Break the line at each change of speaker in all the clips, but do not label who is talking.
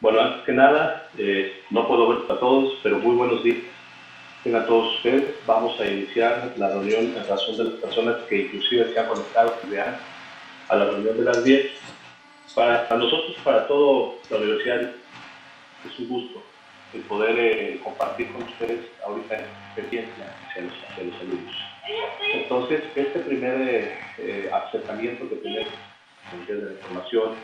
Bueno, antes que nada, eh, no puedo ver a todos, pero muy buenos días. Tengan todos ustedes. Vamos a iniciar la reunión en razón de las personas que inclusive se han conectado a la reunión de las 10. Para, nosotros, para todo la universidad, es un gusto el poder eh, compartir con ustedes ahorita esta experiencia hacia los, hacia los alumnos. Entonces, este primer eh, acercamiento que tenemos de la información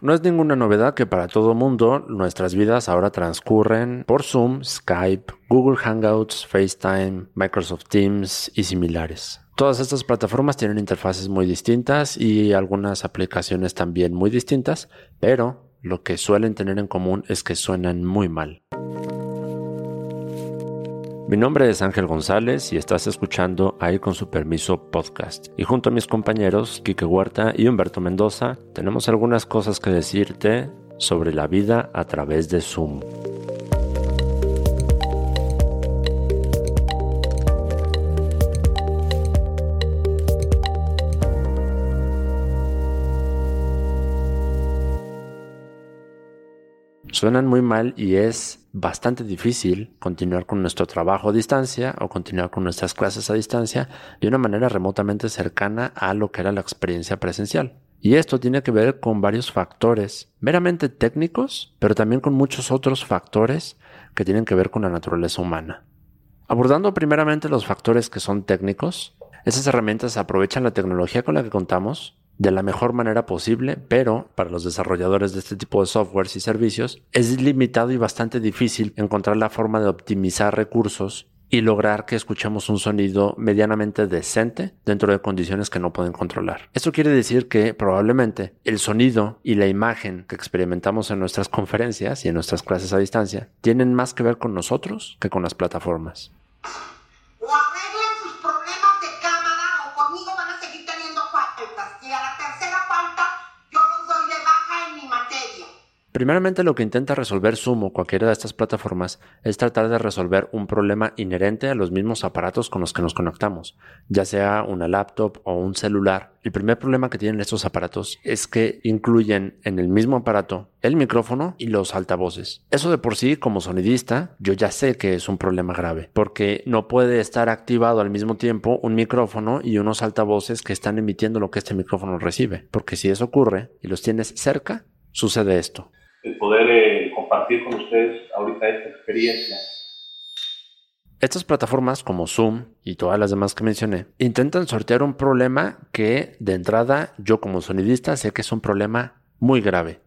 no es ninguna novedad que para todo mundo nuestras vidas ahora transcurren por Zoom, Skype, Google Hangouts, FaceTime, Microsoft Teams y similares. Todas estas plataformas tienen interfaces muy distintas y algunas aplicaciones también muy distintas, pero lo que suelen tener en común es que suenan muy mal. Mi nombre es Ángel González y estás escuchando Ahí con su permiso podcast. Y junto a mis compañeros Quique Huerta y Humberto Mendoza, tenemos algunas cosas que decirte sobre la vida a través de Zoom. Suenan muy mal y es bastante difícil continuar con nuestro trabajo a distancia o continuar con nuestras clases a distancia de una manera remotamente cercana a lo que era la experiencia presencial. Y esto tiene que ver con varios factores meramente técnicos, pero también con muchos otros factores que tienen que ver con la naturaleza humana. Abordando primeramente los factores que son técnicos, esas herramientas aprovechan la tecnología con la que contamos de la mejor manera posible, pero para los desarrolladores de este tipo de softwares y servicios es limitado y bastante difícil encontrar la forma de optimizar recursos y lograr que escuchemos un sonido medianamente decente dentro de condiciones que no pueden controlar. Esto quiere decir que probablemente el sonido y la imagen que experimentamos en nuestras conferencias y en nuestras clases a distancia tienen más que ver con nosotros que con las plataformas. Primeramente lo que intenta resolver Zoom o cualquiera de estas plataformas es tratar de resolver un problema inherente a los mismos aparatos con los que nos conectamos, ya sea una laptop o un celular. El primer problema que tienen estos aparatos es que incluyen en el mismo aparato el micrófono y los altavoces. Eso de por sí, como sonidista, yo ya sé que es un problema grave, porque no puede estar activado al mismo tiempo un micrófono y unos altavoces que están emitiendo lo que este micrófono recibe, porque si eso ocurre y los tienes cerca, sucede esto
el poder eh, compartir con ustedes ahorita esta experiencia.
Estas plataformas como Zoom y todas las demás que mencioné intentan sortear un problema que de entrada yo como sonidista sé que es un problema muy grave,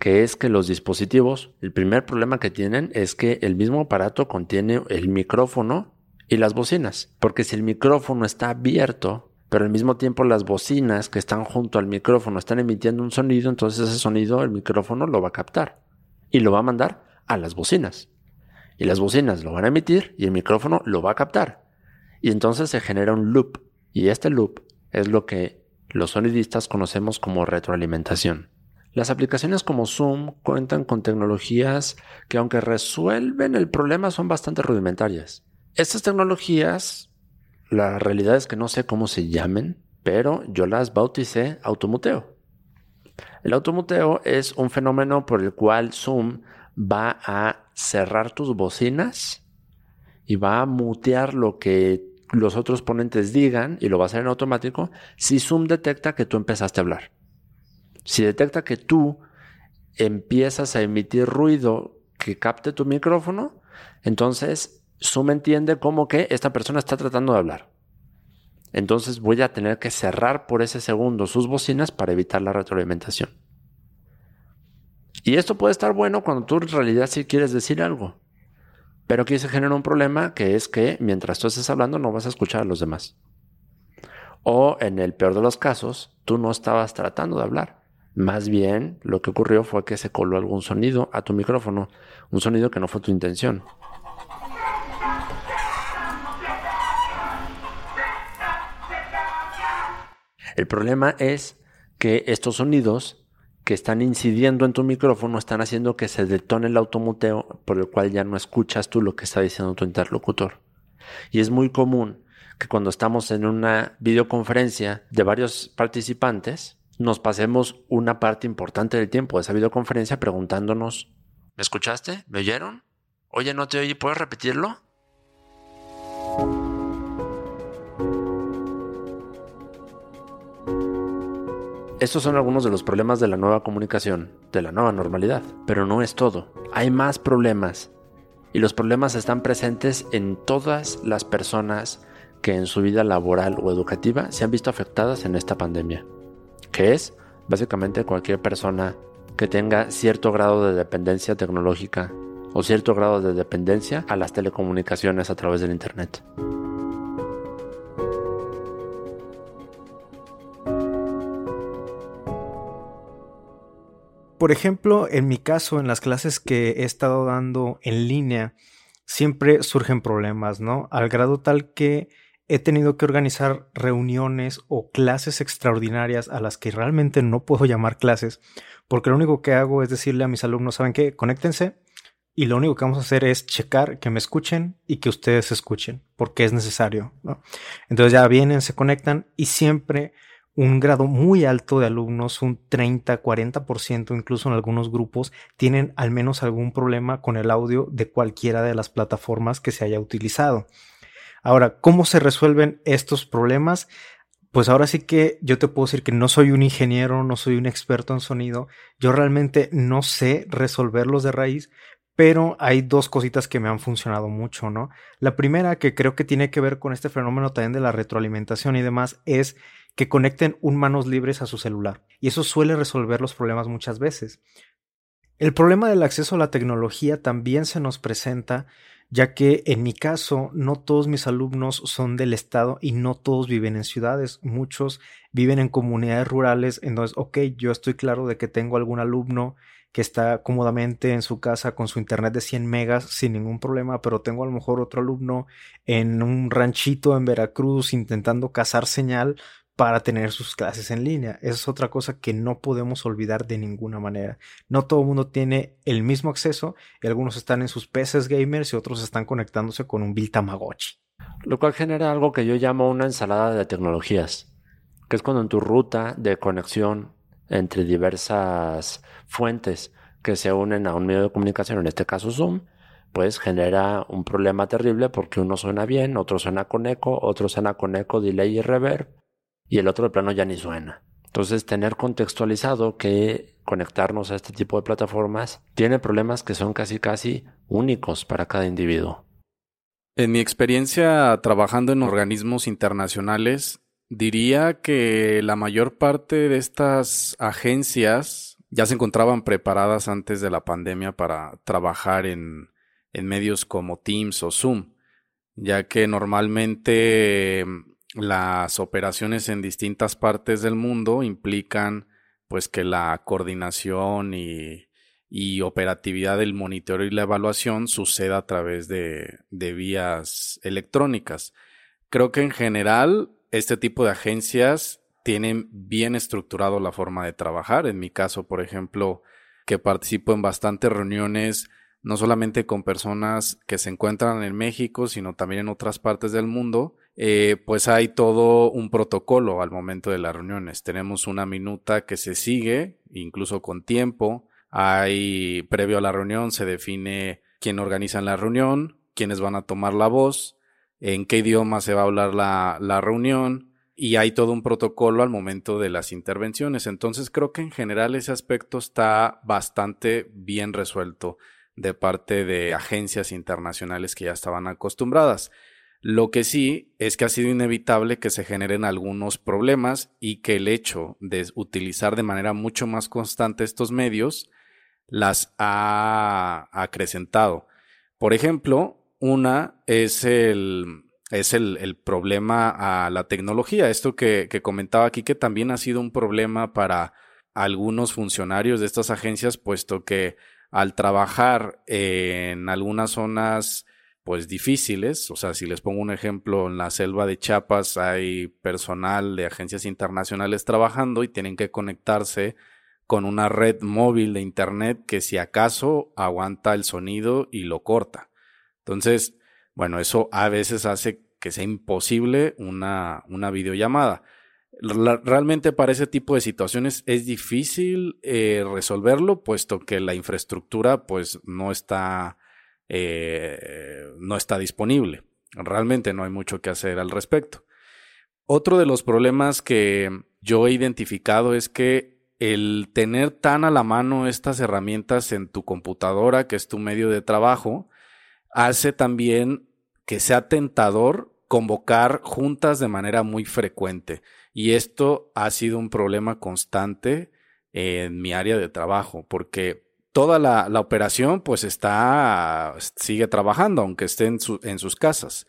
que es que los dispositivos, el primer problema que tienen es que el mismo aparato contiene el micrófono y las bocinas, porque si el micrófono está abierto, pero al mismo tiempo las bocinas que están junto al micrófono están emitiendo un sonido, entonces ese sonido el micrófono lo va a captar y lo va a mandar a las bocinas. Y las bocinas lo van a emitir y el micrófono lo va a captar. Y entonces se genera un loop. Y este loop es lo que los sonidistas conocemos como retroalimentación. Las aplicaciones como Zoom cuentan con tecnologías que aunque resuelven el problema son bastante rudimentarias. Estas tecnologías la realidad es que no sé cómo se llamen, pero yo las bauticé automuteo. El automuteo es un fenómeno por el cual Zoom va a cerrar tus bocinas y va a mutear lo que los otros ponentes digan y lo va a hacer en automático si Zoom detecta que tú empezaste a hablar. Si detecta que tú empiezas a emitir ruido que capte tu micrófono, entonces Zoom entiende como que esta persona está tratando de hablar. Entonces voy a tener que cerrar por ese segundo sus bocinas para evitar la retroalimentación. Y esto puede estar bueno cuando tú en realidad sí quieres decir algo. Pero aquí se genera un problema que es que mientras tú estés hablando no vas a escuchar a los demás. O en el peor de los casos, tú no estabas tratando de hablar. Más bien lo que ocurrió fue que se coló algún sonido a tu micrófono, un sonido que no fue tu intención. El problema es que estos sonidos que están incidiendo en tu micrófono están haciendo que se detone el automuteo por el cual ya no escuchas tú lo que está diciendo tu interlocutor. Y es muy común que cuando estamos en una videoconferencia de varios participantes, nos pasemos una parte importante del tiempo de esa videoconferencia preguntándonos, ¿me escuchaste? ¿Me oyeron? Oye, no te oí, ¿puedes repetirlo? Estos son algunos de los problemas de la nueva comunicación, de la nueva normalidad, pero no es todo. Hay más problemas y los problemas están presentes en todas las personas que en su vida laboral o educativa se han visto afectadas en esta pandemia, que es básicamente cualquier persona que tenga cierto grado de dependencia tecnológica o cierto grado de dependencia a las telecomunicaciones a través del Internet.
Por ejemplo, en mi caso, en las clases que he estado dando en línea, siempre surgen problemas, ¿no? Al grado tal que he tenido que organizar reuniones o clases extraordinarias a las que realmente no puedo llamar clases, porque lo único que hago es decirle a mis alumnos, ¿saben qué? Conéctense y lo único que vamos a hacer es checar que me escuchen y que ustedes escuchen, porque es necesario, ¿no? Entonces ya vienen, se conectan y siempre un grado muy alto de alumnos, un 30, 40%, incluso en algunos grupos, tienen al menos algún problema con el audio de cualquiera de las plataformas que se haya utilizado. Ahora, ¿cómo se resuelven estos problemas? Pues ahora sí que yo te puedo decir que no soy un ingeniero, no soy un experto en sonido, yo realmente no sé resolverlos de raíz, pero hay dos cositas que me han funcionado mucho, ¿no? La primera, que creo que tiene que ver con este fenómeno también de la retroalimentación y demás, es que conecten un manos libres a su celular. Y eso suele resolver los problemas muchas veces. El problema del acceso a la tecnología también se nos presenta, ya que en mi caso no todos mis alumnos son del estado y no todos viven en ciudades, muchos viven en comunidades rurales, entonces, ok, yo estoy claro de que tengo algún alumno que está cómodamente en su casa con su internet de 100 megas sin ningún problema, pero tengo a lo mejor otro alumno en un ranchito en Veracruz intentando cazar señal para tener sus clases en línea. Esa es otra cosa que no podemos olvidar de ninguna manera. No todo el mundo tiene el mismo acceso y algunos están en sus PCs gamers y otros están conectándose con un Bill Tamagotchi.
Lo cual genera algo que yo llamo una ensalada de tecnologías, que es cuando en tu ruta de conexión entre diversas fuentes que se unen a un medio de comunicación, en este caso Zoom, pues genera un problema terrible porque uno suena bien, otro suena con eco, otro suena con eco, delay y reverb, y el otro de plano ya ni suena. Entonces, tener contextualizado que conectarnos a este tipo de plataformas tiene problemas que son casi casi únicos para cada individuo.
En mi experiencia trabajando en organismos internacionales, diría que la mayor parte de estas agencias ya se encontraban preparadas antes de la pandemia para trabajar en, en medios como Teams o Zoom, ya que normalmente las operaciones en distintas partes del mundo implican pues que la coordinación y, operatividad del monitoreo y la evaluación suceda a través de, de vías electrónicas. Creo que en general este tipo de agencias tienen bien estructurado la forma de trabajar. En mi caso, por ejemplo, que participo en bastantes reuniones, no solamente con personas que se encuentran en México, sino también en otras partes del mundo, eh, pues hay todo un protocolo al momento de las reuniones. Tenemos una minuta que se sigue, incluso con tiempo. Hay, previo a la reunión, se define quién organiza la reunión, quiénes van a tomar la voz, en qué idioma se va a hablar la, la reunión, y hay todo un protocolo al momento de las intervenciones. Entonces creo que en general ese aspecto está bastante bien resuelto de parte de agencias internacionales que ya estaban acostumbradas. Lo que sí es que ha sido inevitable que se generen algunos problemas y que el hecho de utilizar de manera mucho más constante estos medios las ha acrecentado. Por ejemplo, una es el, es el, problema a la tecnología. Esto que, que comentaba aquí, que también ha sido un problema para algunos funcionarios de estas agencias, puesto que al trabajar en algunas zonas pues difíciles. O sea, si les pongo un ejemplo, en la selva de Chiapas hay personal de agencias internacionales trabajando y tienen que conectarse con una red móvil de Internet que si acaso aguanta el sonido y lo corta. Entonces, bueno, eso a veces hace que sea imposible una, una videollamada. realmente para ese tipo de situaciones es difícil eh, resolverlo, puesto que la infraestructura pues no está, eh, no está disponible. Realmente no hay mucho que hacer al respecto. Otro de los problemas que yo he identificado es que el tener tan a la mano estas herramientas en tu computadora, que es tu medio de trabajo, hace también que sea tentador convocar juntas de manera muy frecuente. Y esto ha sido un problema constante en mi área de trabajo, porque toda la, operación pues está, sigue trabajando, aunque esté en, en sus casas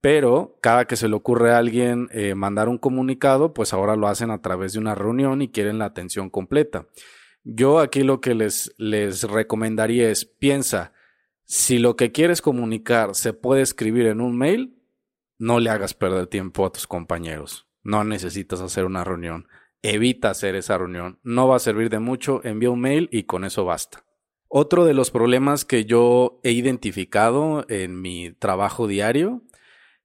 pero cada que se le ocurre a alguien eh, mandar un comunicado, pues ahora lo hacen a través de una reunión y quieren la atención completa. Yo aquí lo que les, les recomendaría es, piensa, si lo que quieres comunicar se puede escribir en un mail, no le hagas perder tiempo a tus compañeros. No necesitas hacer una reunión. Evita hacer esa reunión. No va a servir de mucho. Envía un mail y con eso basta. Otro de los problemas que yo he identificado en mi trabajo diario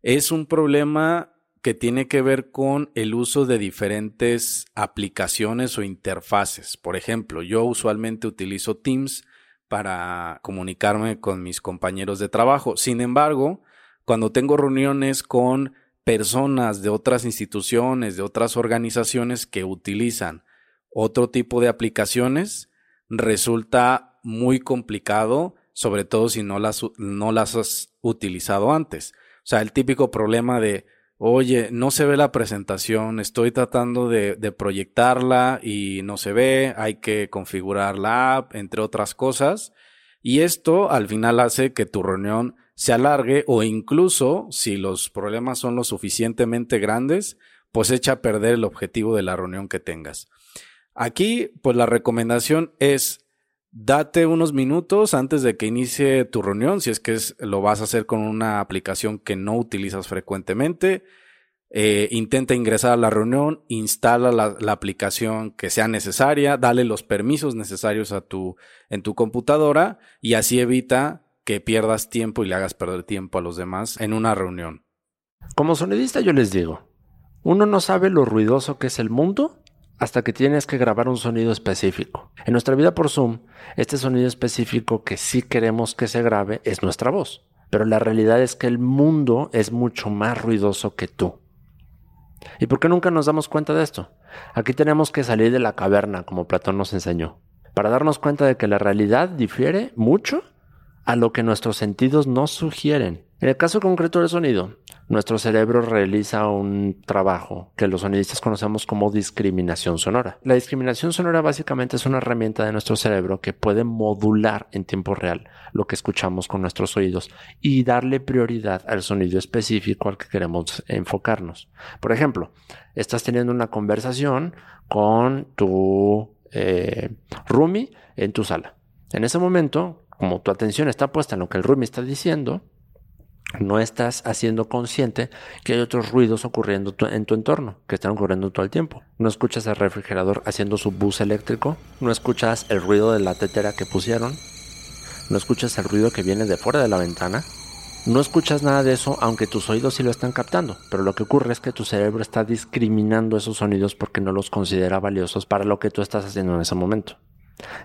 es un problema que tiene que ver con el uso de diferentes aplicaciones o interfaces. Por ejemplo, yo usualmente utilizo Teams para comunicarme con mis compañeros de trabajo. Sin embargo, cuando tengo reuniones con personas de otras instituciones, de otras organizaciones que utilizan otro tipo de aplicaciones, resulta muy complicado, sobre todo si no las, no las has utilizado antes. O sea, el típico problema de, oye, no se ve la presentación, estoy tratando de, proyectarla y no se ve, hay que configurar la app, entre otras cosas. Y esto al final hace que tu reunión se alargue o incluso, si los problemas son lo suficientemente grandes, pues echa a perder el objetivo de la reunión que tengas. Aquí, pues la recomendación es Date unos minutos antes de que inicie tu reunión, si es que lo vas a hacer con una aplicación que no utilizas frecuentemente. Eh, intenta ingresar a la reunión, instala la, aplicación que sea necesaria, dale los permisos necesarios a tu, en tu computadora y así evita que pierdas tiempo y le hagas perder tiempo a los demás en una reunión.
Como sonidista yo les digo, uno no sabe lo ruidoso que es el mundo hasta que tienes que grabar un sonido específico. En nuestra vida por Zoom, este sonido específico que sí queremos que se grabe es nuestra voz. Pero la realidad es que el mundo es mucho más ruidoso que tú. ¿Y por qué nunca nos damos cuenta de esto? Aquí tenemos que salir de la caverna, como Platón nos enseñó, para darnos cuenta de que la realidad difiere mucho a lo que nuestros sentidos nos sugieren. En el caso concreto del sonido, nuestro cerebro realiza un trabajo que los sonidistas conocemos como discriminación sonora. La discriminación sonora básicamente es una herramienta de nuestro cerebro que puede modular en tiempo real lo que escuchamos con nuestros oídos y darle prioridad al sonido específico al que queremos enfocarnos. Por ejemplo, estás teniendo una conversación con tu eh, roomie en tu sala. En ese momento, como tu atención está puesta en lo que el roomie está diciendo, no estás haciendo consciente que hay otros ruidos ocurriendo en tu entorno, que están ocurriendo todo el tiempo. No escuchas el refrigerador haciendo su bus eléctrico, no escuchas el ruido de la tetera que pusieron, no escuchas el ruido que viene de fuera de la ventana, no escuchas nada de eso aunque tus oídos sí lo están captando, pero lo que ocurre es que tu cerebro está discriminando esos sonidos porque no los considera valiosos para lo que tú estás haciendo en ese momento.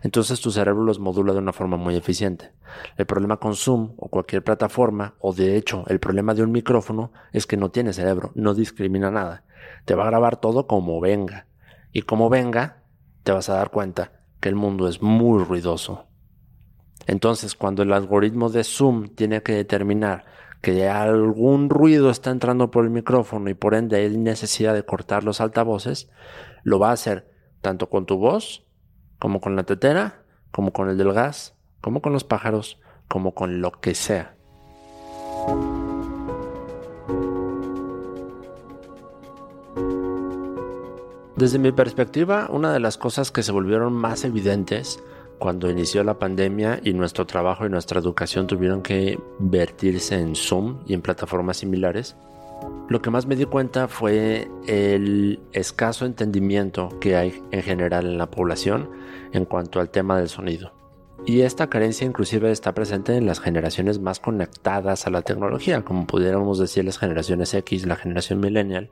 Entonces tu cerebro los modula de una forma muy eficiente. El problema con Zoom o cualquier plataforma, o de hecho el problema de un micrófono, es que no tiene cerebro, no discrimina nada. Te va a grabar todo como venga. Y como venga, te vas a dar cuenta que el mundo es muy ruidoso. Entonces, cuando el algoritmo de Zoom tiene que determinar que algún ruido está entrando por el micrófono y por ende hay necesidad de cortar los altavoces, lo va a hacer tanto con tu voz como con la tetera, como con el del gas, como con los pájaros, como con lo que sea. Desde mi perspectiva, una de las cosas que se volvieron más evidentes cuando inició la pandemia y nuestro trabajo y nuestra educación tuvieron que vertirse en Zoom y en plataformas similares, lo que más me di cuenta fue el escaso entendimiento que hay en general en la población en cuanto al tema del sonido. Y esta carencia inclusive está presente en las generaciones más conectadas a la tecnología, como pudiéramos decir las generaciones X, la generación millennial,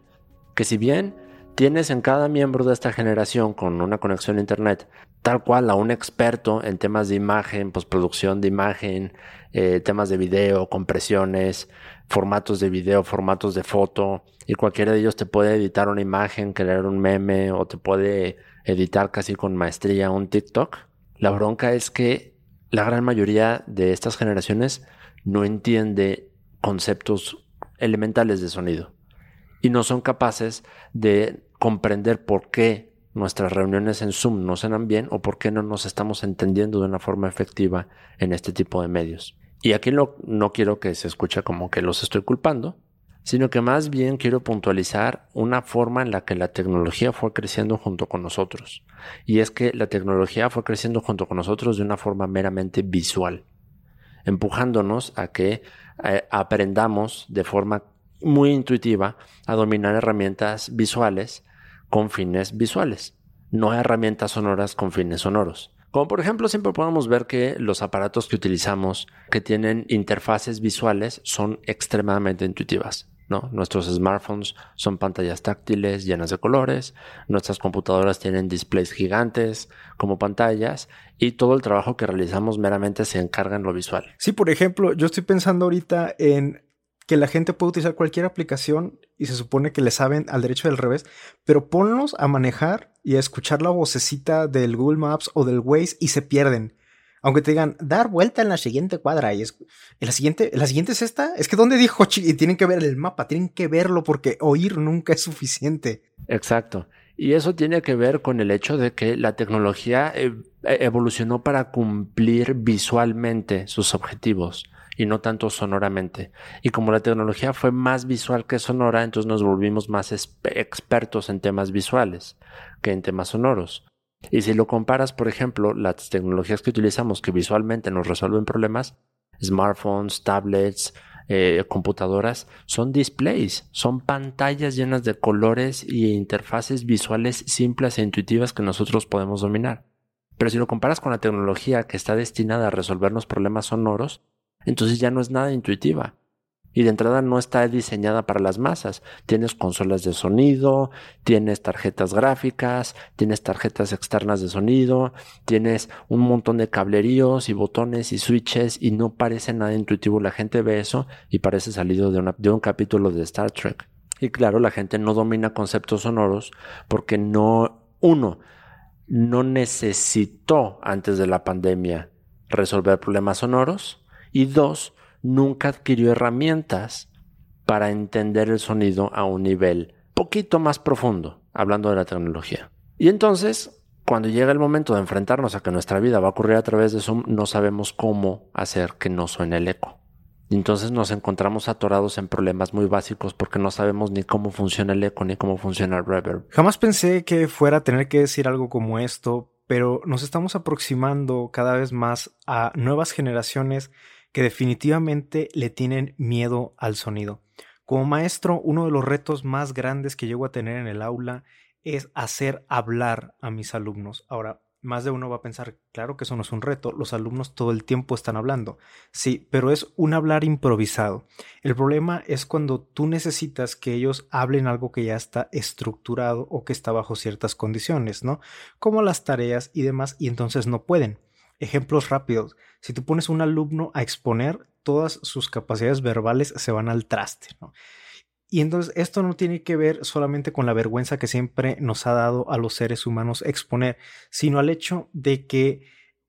que si bien tienes en cada miembro de esta generación con una conexión a Internet, tal cual a un experto en temas de imagen, postproducción de imagen, eh, temas de video, compresiones, formatos de video, formatos de foto, y cualquiera de ellos te puede editar una imagen, crear un meme o te puede editar casi con maestría un TikTok. La bronca es que la gran mayoría de estas generaciones no entiende conceptos elementales de sonido y no son capaces de comprender por qué nuestras reuniones en Zoom no suenan bien o por qué no nos estamos entendiendo de una forma efectiva en este tipo de medios. Y aquí no quiero que se escuche como que los estoy culpando, sino que más bien quiero puntualizar una forma en la que la tecnología fue creciendo junto con nosotros. Y es que la tecnología fue creciendo junto con nosotros de una forma meramente visual, empujándonos a que eh, aprendamos de forma muy intuitiva a dominar herramientas visuales con fines visuales, no herramientas sonoras con fines sonoros. Como por ejemplo, siempre podemos ver que los aparatos que utilizamos que tienen interfaces visuales son extremadamente intuitivas. ¿no? Nuestros smartphones son pantallas táctiles llenas de colores, nuestras computadoras tienen displays gigantes como pantallas y todo el trabajo que realizamos meramente se encarga en lo visual.
Sí, por ejemplo, yo estoy pensando ahorita en que la gente puede utilizar cualquier aplicación y se supone que le saben al derecho al revés, pero ponlos a manejar y a escuchar la vocecita del Google Maps o del Waze y se pierden. Aunque te digan, dar vuelta en la siguiente cuadra y es, ¿en la siguiente, la siguiente es esta, es que ¿dónde dijo? Y tienen que ver el mapa, tienen que verlo porque oír nunca es suficiente.
Exacto. Y eso tiene que ver con el hecho de que la tecnología e, evolucionó para cumplir visualmente sus objetivos y no tanto sonoramente. Y como la tecnología fue más visual que sonora, entonces nos volvimos más expertos en temas visuales que en temas sonoros. Y si lo comparas, por ejemplo, las tecnologías que utilizamos que visualmente nos resuelven problemas, smartphones, tablets, eh, computadoras, son displays, son pantallas llenas de colores y interfaces visuales simples e intuitivas que nosotros podemos dominar. Pero si lo comparas con la tecnología que está destinada a resolvernos problemas sonoros, entonces ya no es nada intuitiva y de entrada no está diseñada para las masas. Tienes consolas de sonido, tienes tarjetas gráficas, tienes tarjetas externas de sonido, tienes un montón de cableríos y botones y switches y no parece nada intuitivo. La gente ve eso y parece salido de, de un capítulo de Star Trek. Y claro, la gente no domina conceptos sonoros porque no, uno, no necesitó antes de la pandemia resolver problemas sonoros y dos, nunca adquirió herramientas para entender el sonido a un nivel poquito más profundo, hablando de la tecnología. Y entonces, cuando llega el momento de enfrentarnos a que nuestra vida va a ocurrir a través de Zoom, no sabemos cómo hacer que no suene el eco. Y entonces nos encontramos atorados en problemas muy básicos porque no sabemos ni cómo funciona el eco ni cómo funciona el reverb.
Jamás pensé que fuera a tener que decir algo como esto, pero nos estamos aproximando cada vez más a nuevas generaciones que definitivamente le tienen miedo al sonido. Como maestro, uno de los retos más grandes que llego a tener en el aula es hacer hablar a mis alumnos. Ahora, más de uno va a pensar, claro que eso no es un reto, los alumnos todo el tiempo están hablando. Sí, pero es un hablar improvisado. El problema es cuando tú necesitas que ellos hablen algo que ya está estructurado o que está bajo ciertas condiciones, ¿no? Como las tareas y demás, y entonces no pueden. Ejemplos rápidos. Si tú pones un alumno a exponer, todas sus capacidades verbales se van al traste. Y entonces esto no tiene que ver solamente con la vergüenza que siempre nos ha dado a los seres humanos exponer, sino al hecho de que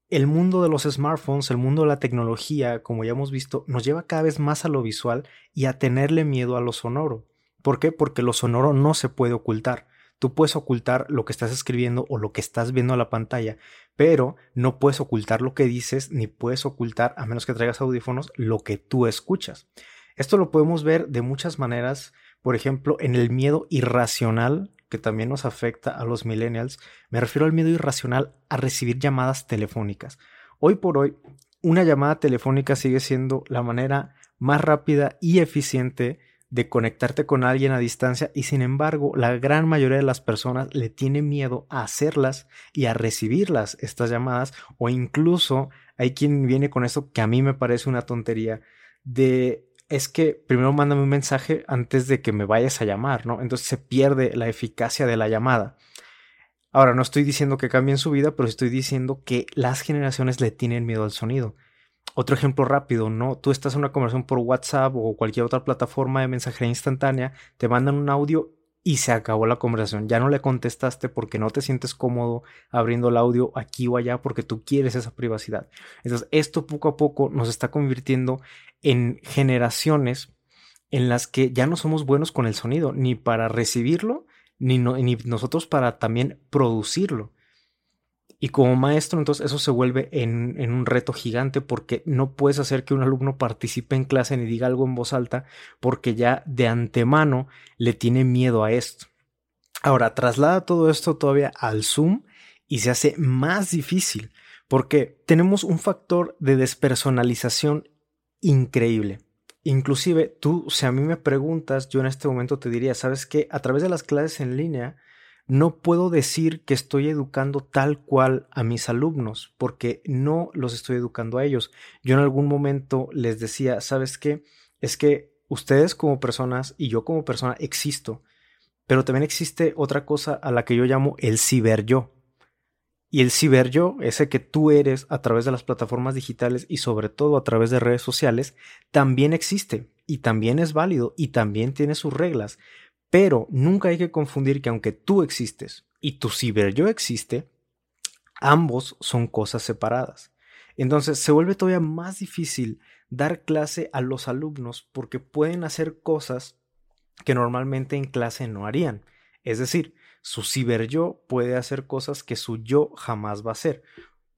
el mundo de los smartphones, el mundo de la tecnología, como ya hemos visto, nos lleva cada vez más a lo visual y a tenerle miedo a lo sonoro. ¿Por qué? Porque lo sonoro no se puede ocultar. Tú puedes ocultar lo que estás escribiendo o lo que estás viendo a la pantalla, pero no puedes ocultar lo que dices ni puedes ocultar, a menos que traigas audífonos, lo que tú escuchas. Esto lo podemos ver de muchas maneras, por ejemplo, en el miedo irracional que también nos afecta a los millennials. Me refiero al miedo irracional a recibir llamadas telefónicas. Hoy por hoy, una llamada telefónica sigue siendo la manera más rápida y eficiente de conectarte con alguien a distancia y sin embargo la gran mayoría de las personas le tiene miedo a hacerlas y a recibirlas estas llamadas o incluso hay quien viene con eso que a mí me parece una tontería de es que primero mándame un mensaje antes de que me vayas a llamar, ¿no? Entonces se pierde la eficacia de la llamada. Ahora, no estoy diciendo que cambien su vida, pero estoy diciendo que las generaciones le tienen miedo al sonido. Otro ejemplo rápido, ¿no? Tú estás en una conversación por WhatsApp o cualquier otra plataforma de mensajería instantánea, te mandan un audio y se acabó la conversación. Ya no le contestaste porque no te sientes cómodo abriendo el audio aquí o allá porque tú quieres esa privacidad. Entonces, esto poco a poco nos está convirtiendo en generaciones en las que ya no somos buenos con el sonido, ni para recibirlo, ni, ni nosotros para también producirlo. Y como maestro, entonces eso se vuelve en, un reto gigante porque no puedes hacer que un alumno participe en clase ni diga algo en voz alta porque ya de antemano le tiene miedo a esto. Ahora, traslada todo esto todavía al Zoom y se hace más difícil porque tenemos un factor de despersonalización increíble. Inclusive tú, si a mí me preguntas, yo en este momento te diría, ¿sabes qué? A través de las clases en línea, no puedo decir que estoy educando tal cual a mis alumnos, porque no los estoy educando a ellos. Yo en algún momento les decía, ¿sabes qué? Es que ustedes como personas y yo como persona existo, pero también existe otra cosa a la que yo llamo el ciber yo. Y el ciber yo, ese que tú eres a través de las plataformas digitales y sobre todo a través de redes sociales, también existe y también es válido y también tiene sus reglas. Pero nunca hay que confundir que aunque tú existes y tu ciber yo existe, ambos son cosas separadas. Entonces se vuelve todavía más difícil dar clase a los alumnos porque pueden hacer cosas que normalmente en clase no harían. Es decir, su ciber yo puede hacer cosas que su yo jamás va a hacer.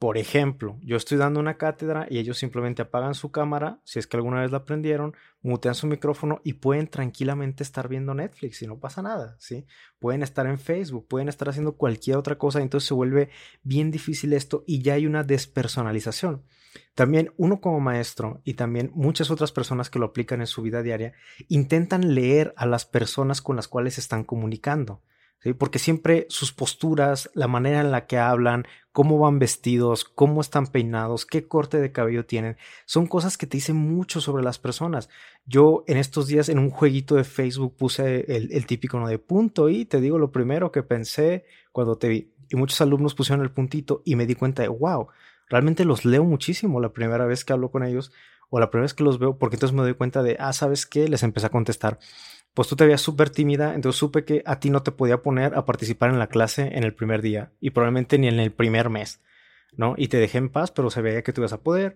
Por ejemplo, yo estoy dando una cátedra y ellos simplemente apagan su cámara, si es que alguna vez la prendieron, mutean su micrófono y pueden tranquilamente estar viendo Netflix y no pasa nada, ¿sí? Pueden estar en Facebook, pueden estar haciendo cualquier otra cosa, entonces se vuelve bien difícil esto y ya hay una despersonalización. También uno como maestro y también muchas otras personas que lo aplican en su vida diaria intentan leer a las personas con las cuales están comunicando porque siempre sus posturas, la manera en la que hablan, cómo van vestidos, cómo están peinados, qué corte de cabello tienen, son cosas que te dicen mucho sobre las personas. Yo en estos días en un jueguito de Facebook puse el, típico no de punto y te digo lo primero que pensé cuando te vi. Y muchos alumnos pusieron el puntito y me di cuenta de, wow, realmente los leo muchísimo la primera vez que hablo con ellos o la primera vez que los veo, porque entonces me doy cuenta de, ah, ¿sabes qué? Les empecé a contestar pues tú te veías súper tímida, entonces supe que a ti no te podía poner a participar en la clase en el primer día y probablemente ni en el primer mes, ¿no? Y te dejé en paz, pero se veía que tú ibas a poder.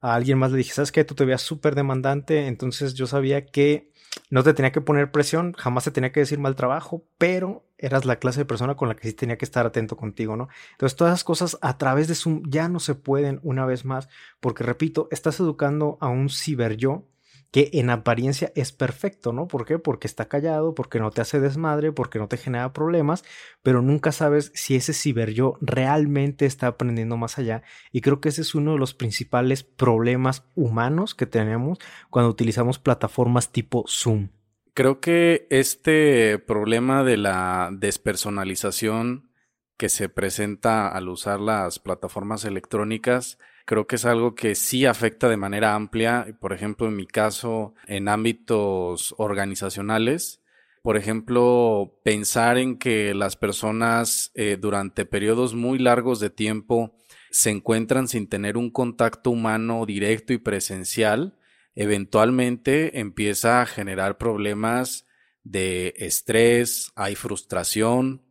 A alguien más le dije, ¿sabes qué? Tú te veías súper demandante, entonces yo sabía que no te tenía que poner presión, jamás te tenía que decir mal trabajo, pero eras la clase de persona con la que sí tenía que estar atento contigo, ¿no? Entonces todas esas cosas a través de Zoom ya no se pueden una vez más, porque repito, estás educando a un ciber yo que en apariencia es perfecto, ¿no? ¿Por qué? Porque está callado, porque no te hace desmadre, porque no te genera problemas, pero nunca sabes si ese ciber yo realmente está aprendiendo más allá. Y creo que ese es uno de los principales problemas humanos que tenemos cuando utilizamos plataformas tipo Zoom.
Creo que este problema de la despersonalización que se presenta al usar las plataformas electrónicas creo que es algo que sí afecta de manera amplia, por ejemplo, en mi caso, en ámbitos organizacionales. Por ejemplo, pensar en que las personas eh, durante periodos muy largos de tiempo se encuentran sin tener un contacto humano directo y presencial, eventualmente empieza a generar problemas de estrés, hay frustración,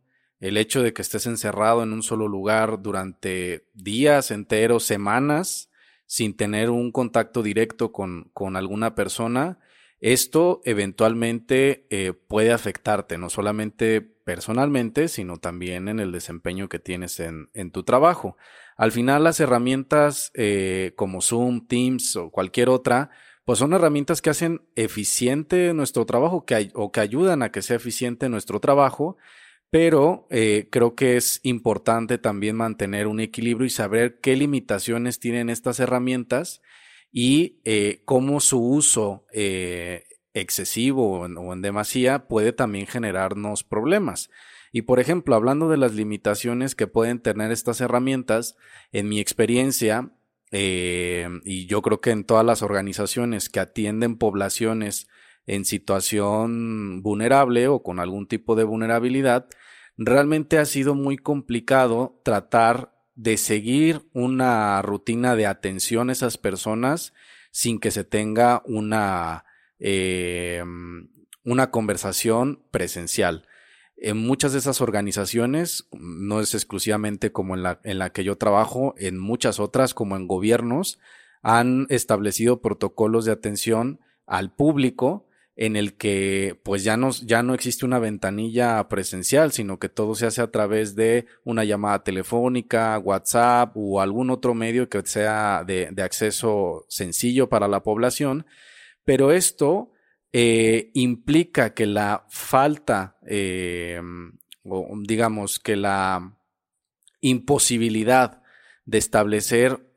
el hecho de que estés encerrado en un solo lugar durante días enteros, semanas, sin tener un contacto directo con, con alguna persona, esto eventualmente eh, puede afectarte, no solamente personalmente, sino también en el desempeño que tienes en, en tu trabajo. Al final, las herramientas eh, como Zoom, Teams o cualquier otra, pues son herramientas que hacen eficiente nuestro trabajo que, o que ayudan a que sea eficiente nuestro trabajo, pero eh, creo que es importante también mantener un equilibrio y saber qué limitaciones tienen estas herramientas y eh, cómo su uso eh, excesivo o en, demasía puede también generarnos problemas. Y por ejemplo, hablando de las limitaciones que pueden tener estas herramientas, en mi experiencia, y yo creo que en todas las organizaciones que atienden poblaciones en situación vulnerable o con algún tipo de vulnerabilidad, realmente ha sido muy complicado tratar de seguir una rutina de atención a esas personas sin que se tenga una, eh, una conversación presencial. En muchas de esas organizaciones, no es exclusivamente como en la, en la que yo trabajo, en muchas otras, como en gobiernos, han establecido protocolos de atención al público en el que pues ya no, ya no existe una ventanilla presencial, sino que todo se hace a través de una llamada telefónica, WhatsApp o algún otro medio que sea de, de acceso sencillo para la población. Pero esto eh, implica que la falta, eh, o digamos que la imposibilidad de establecer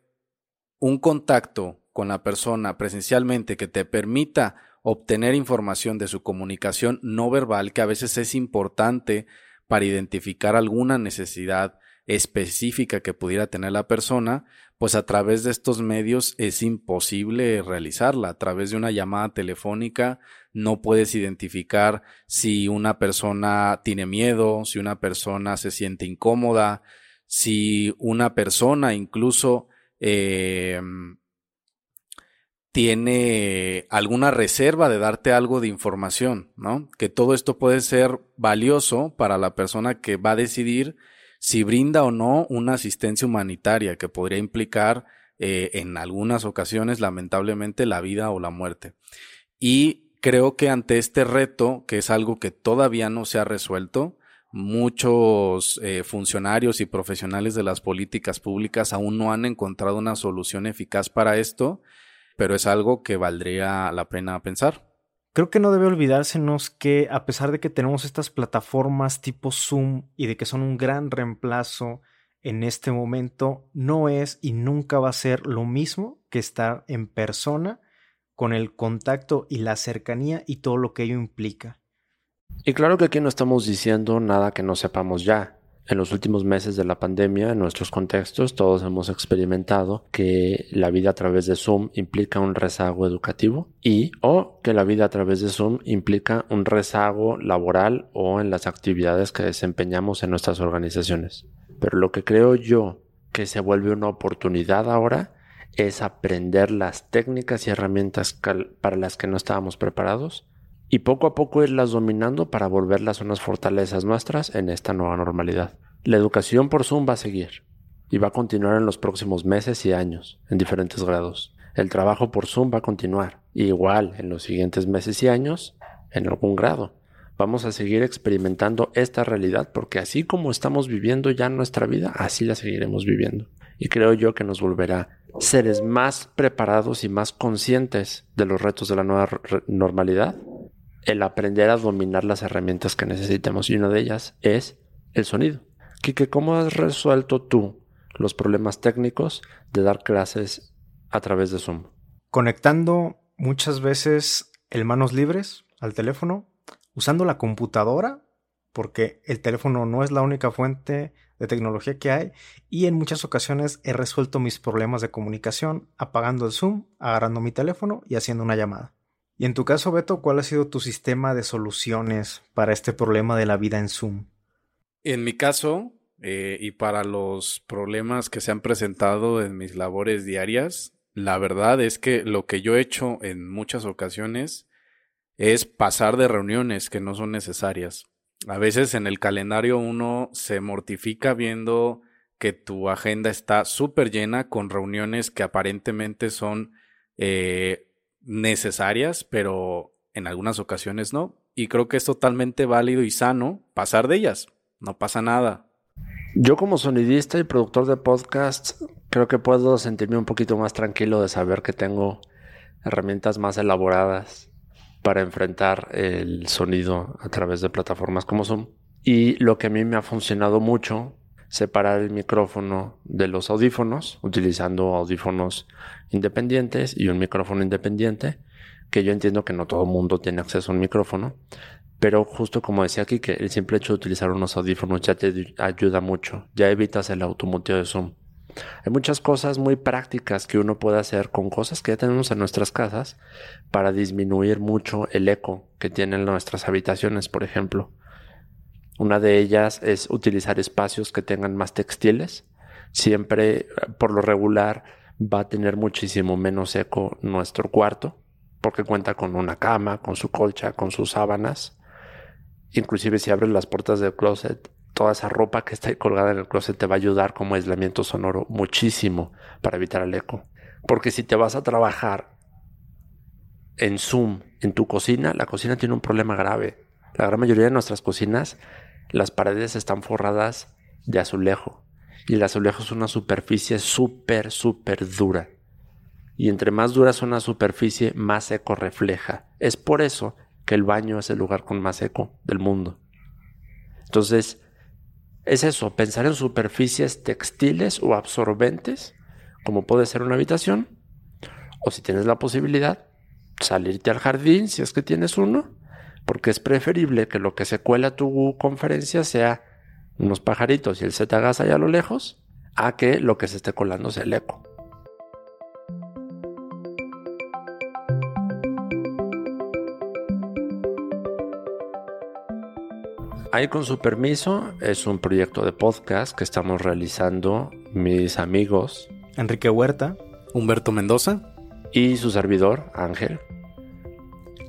un contacto con la persona presencialmente que te permita obtener información de su comunicación no verbal, que a veces es importante para identificar alguna necesidad específica que pudiera tener la persona, pues a través de estos medios es imposible realizarla. A través de una llamada telefónica no puedes identificar si una persona tiene miedo, si una persona se siente incómoda, si una persona incluso eh, tiene alguna reserva de darte algo de información, ¿no? Que todo esto puede ser valioso para la persona que va a decidir si brinda o no una asistencia humanitaria que podría implicar eh, en algunas ocasiones lamentablemente la vida o la muerte. Y creo que ante este reto, que es algo que todavía no se ha resuelto, muchos eh, funcionarios y profesionales de las políticas públicas aún no han encontrado una solución eficaz para esto, pero es algo que valdría la pena pensar.
Creo que no debe olvidársenos que a pesar de que tenemos estas plataformas tipo Zoom y de que son un gran reemplazo en este momento, no es y nunca va a ser lo mismo que estar en persona con el contacto y la cercanía y todo lo que ello implica.
Y claro que aquí no estamos diciendo nada que no sepamos ya. En los últimos meses de la pandemia, en nuestros contextos, todos hemos experimentado que la vida a través de Zoom implica un rezago educativo y o que la vida a través de Zoom implica un rezago laboral o en las actividades que desempeñamos en nuestras organizaciones. Pero lo que creo yo que se vuelve una oportunidad ahora es aprender las técnicas y herramientas para las que no estábamos preparados y poco a poco irlas dominando para volverlas unas fortalezas nuestras en esta nueva normalidad. La educación por Zoom va a seguir y va a continuar en los próximos meses y años, en diferentes grados. El trabajo por Zoom va a continuar, igual en los siguientes meses y años, en algún grado. Vamos a seguir experimentando esta realidad porque así como estamos viviendo ya nuestra vida, así la seguiremos viviendo. Y creo yo que nos volverá seres más preparados y más conscientes de los retos de la nueva normalidad el aprender a dominar las herramientas que necesitamos y una de ellas es el sonido. Kike, ¿cómo has resuelto tú los problemas técnicos de dar clases a través de Zoom?
Conectando muchas veces el manos libres al teléfono, usando la computadora, porque el teléfono no es la única fuente de tecnología que hay, y en muchas ocasiones he resuelto mis problemas de comunicación apagando el Zoom, agarrando mi teléfono y haciendo una llamada. Y en tu caso, Beto, ¿cuál ha sido tu sistema de soluciones para este problema de la vida en Zoom?
En mi caso, eh, y para los problemas que se han presentado en mis labores diarias, la verdad es que lo que yo he hecho en muchas ocasiones es pasar de reuniones que no son necesarias. A veces en el calendario uno se mortifica viendo que tu agenda está súper llena con reuniones que aparentemente son eh, necesarias, pero en algunas ocasiones no. Y creo que es totalmente válido y sano pasar de ellas. No pasa nada.
Yo como sonidista y productor de podcasts, creo que puedo sentirme un poquito más tranquilo de saber que tengo herramientas más elaboradas para enfrentar el sonido a través de plataformas como Zoom. Y lo que a mí me ha funcionado mucho separar el micrófono de los audífonos, utilizando audífonos independientes y un micrófono independiente, que yo entiendo que no todo el mundo tiene acceso a un micrófono, pero justo como decía aquí, que el simple hecho de utilizar unos audífonos ya te ayuda mucho, ya evitas el automuteo de Zoom. Hay muchas cosas muy prácticas que uno puede hacer con cosas que ya tenemos en nuestras casas para disminuir mucho el eco que tienen nuestras habitaciones, por ejemplo. Una de ellas es utilizar espacios que tengan más textiles. Siempre, por lo regular, va a tener muchísimo menos eco nuestro cuarto, porque cuenta con una cama, con su colcha, con sus sábanas. Inclusive si abres las puertas del closet, toda esa ropa que está colgada en el closet te va a ayudar como aislamiento sonoro muchísimo para evitar el eco. Porque si te vas a trabajar en Zoom en tu cocina, la cocina tiene un problema grave. La gran mayoría de nuestras cocinas, las paredes están forradas de azulejo. Y el azulejo es una superficie súper, súper dura. Y entre más dura es una superficie, más eco refleja. Es por eso que el baño es el lugar con más eco del mundo. Entonces, es eso, pensar en superficies textiles o absorbentes, como puede ser una habitación, o si tienes la posibilidad, salirte al jardín si es que tienes uno, porque es preferible que lo que se cuela a tu conferencia sea unos pajaritos y el gas allá a lo lejos, a que lo que se esté colando sea el eco. Ahí con su permiso es un proyecto de podcast que estamos realizando mis amigos
Enrique Huerta,
Humberto Mendoza
y su servidor Ángel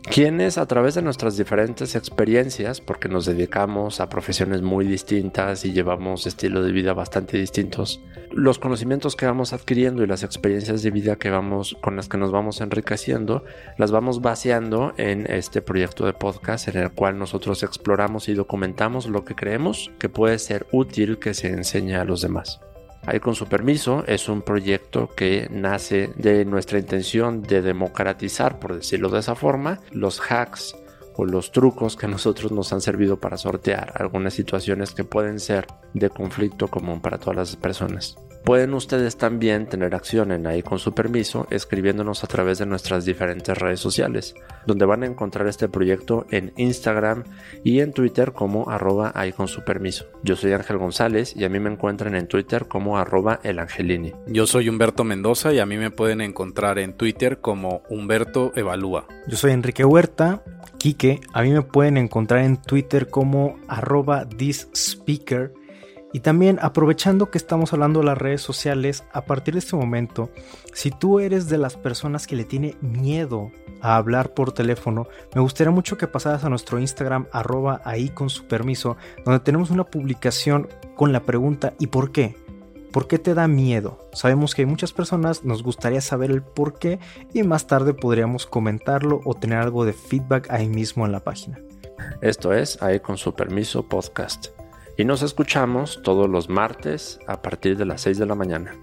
quienes a través de nuestras diferentes experiencias, porque nos dedicamos a profesiones muy distintas y llevamos estilos de vida bastante distintos, los conocimientos que vamos adquiriendo y las experiencias de vida que vamos con las que nos vamos enriqueciendo, las vamos vaciando en este proyecto de podcast en el cual nosotros exploramos y documentamos lo que creemos que puede ser útil que se enseñe a los demás. Ahí con su permiso es un proyecto que nace de nuestra intención de democratizar, por decirlo de esa forma, los hacks o los trucos que a nosotros nos han servido para sortear algunas situaciones que pueden ser de conflicto común para todas las personas. Pueden ustedes también tener acción en ahí con su permiso escribiéndonos a través de nuestras diferentes redes sociales, donde van a encontrar este proyecto en Instagram y en Twitter como arroba ahí con su permiso. Yo soy Ángel González y a mí me encuentran en Twitter como arroba el Angelini.
Yo soy Humberto Mendoza y a mí me pueden encontrar en Twitter como Humberto Evalúa.
Yo soy Enrique Huerta. Quique, a mí me pueden encontrar en Twitter como arroba thispeaker y también aprovechando que estamos hablando de las redes sociales, a partir de este momento, si tú eres de las personas que le tiene miedo a hablar por teléfono, me gustaría mucho que pasaras a nuestro Instagram arroba ahí con su permiso, donde tenemos una publicación con la pregunta ¿y por qué? ¿Por qué te da miedo? Sabemos que hay muchas personas, nos gustaría saber el por qué y más tarde podríamos comentarlo o tener algo de feedback ahí mismo en la página.
Esto es Ahí con su permiso podcast y nos escuchamos todos los martes a partir de las 6 de la mañana.